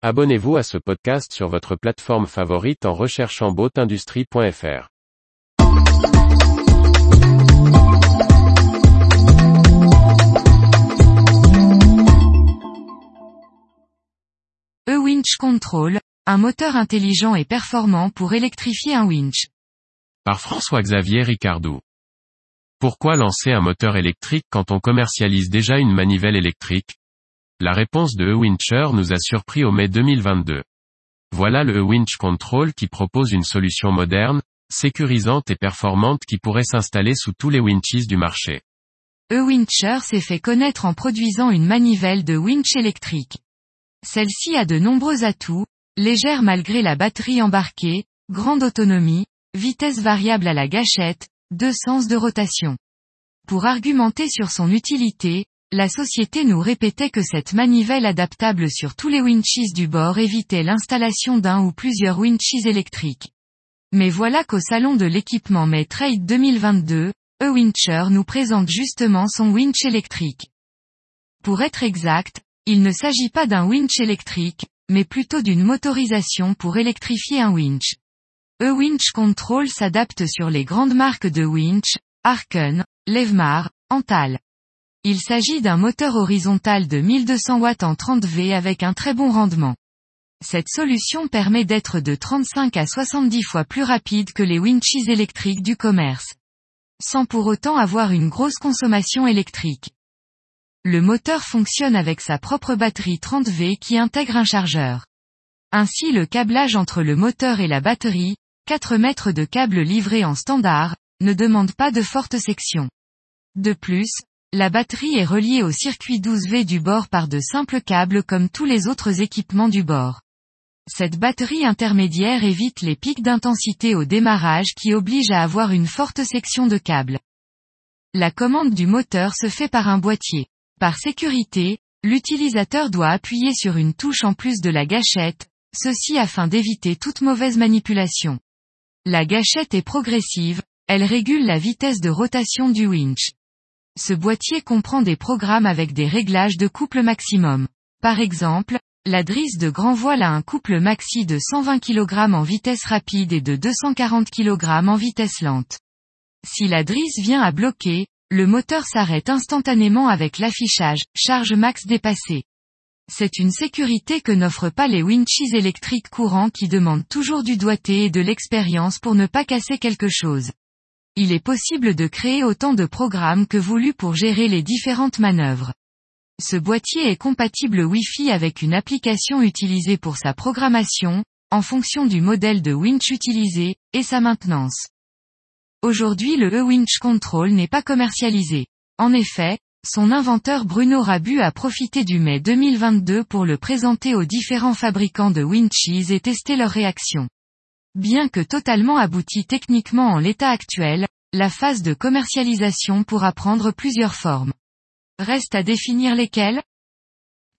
Abonnez-vous à ce podcast sur votre plateforme favorite en recherchant boatindustrie.fr. E-Winch Control, un moteur intelligent et performant pour électrifier un winch. Par François-Xavier Ricardou. Pourquoi lancer un moteur électrique quand on commercialise déjà une manivelle électrique? La réponse de E-Wincher nous a surpris au mai 2022. Voilà le E-Winch Control qui propose une solution moderne, sécurisante et performante qui pourrait s'installer sous tous les winches du marché. E-Wincher s'est fait connaître en produisant une manivelle de winch électrique. Celle-ci a de nombreux atouts, légère malgré la batterie embarquée, grande autonomie, vitesse variable à la gâchette, deux sens de rotation. Pour argumenter sur son utilité, la société nous répétait que cette manivelle adaptable sur tous les winches du bord évitait l'installation d'un ou plusieurs winches électriques. Mais voilà qu'au salon de l'équipement May Trade 2022, E-Wincher nous présente justement son winch électrique. Pour être exact, il ne s'agit pas d'un winch électrique, mais plutôt d'une motorisation pour électrifier un winch. E-Winch Control s'adapte sur les grandes marques de winch, Arken, Levmar, Antal. Il s'agit d'un moteur horizontal de 1200 watts en 30 V avec un très bon rendement. Cette solution permet d'être de 35 à 70 fois plus rapide que les winches électriques du commerce. Sans pour autant avoir une grosse consommation électrique. Le moteur fonctionne avec sa propre batterie 30 V qui intègre un chargeur. Ainsi le câblage entre le moteur et la batterie, 4 mètres de câble livré en standard, ne demande pas de forte section. De plus, la batterie est reliée au circuit 12V du bord par de simples câbles comme tous les autres équipements du bord. Cette batterie intermédiaire évite les pics d'intensité au démarrage qui obligent à avoir une forte section de câble. La commande du moteur se fait par un boîtier. Par sécurité, l'utilisateur doit appuyer sur une touche en plus de la gâchette, ceci afin d'éviter toute mauvaise manipulation. La gâchette est progressive, elle régule la vitesse de rotation du winch. Ce boîtier comprend des programmes avec des réglages de couple maximum. Par exemple, la drisse de grand voile a un couple maxi de 120 kg en vitesse rapide et de 240 kg en vitesse lente. Si la drisse vient à bloquer, le moteur s'arrête instantanément avec l'affichage charge max dépassée. C'est une sécurité que n'offrent pas les winches électriques courants qui demandent toujours du doigté et de l'expérience pour ne pas casser quelque chose. Il est possible de créer autant de programmes que voulu pour gérer les différentes manœuvres. Ce boîtier est compatible Wi-Fi avec une application utilisée pour sa programmation, en fonction du modèle de winch utilisé, et sa maintenance. Aujourd'hui le E-Winch Control n'est pas commercialisé. En effet, son inventeur Bruno Rabu a profité du mai 2022 pour le présenter aux différents fabricants de winches et tester leur réaction. Bien que totalement abouti techniquement en l'état actuel, la phase de commercialisation pourra prendre plusieurs formes. Reste à définir lesquelles?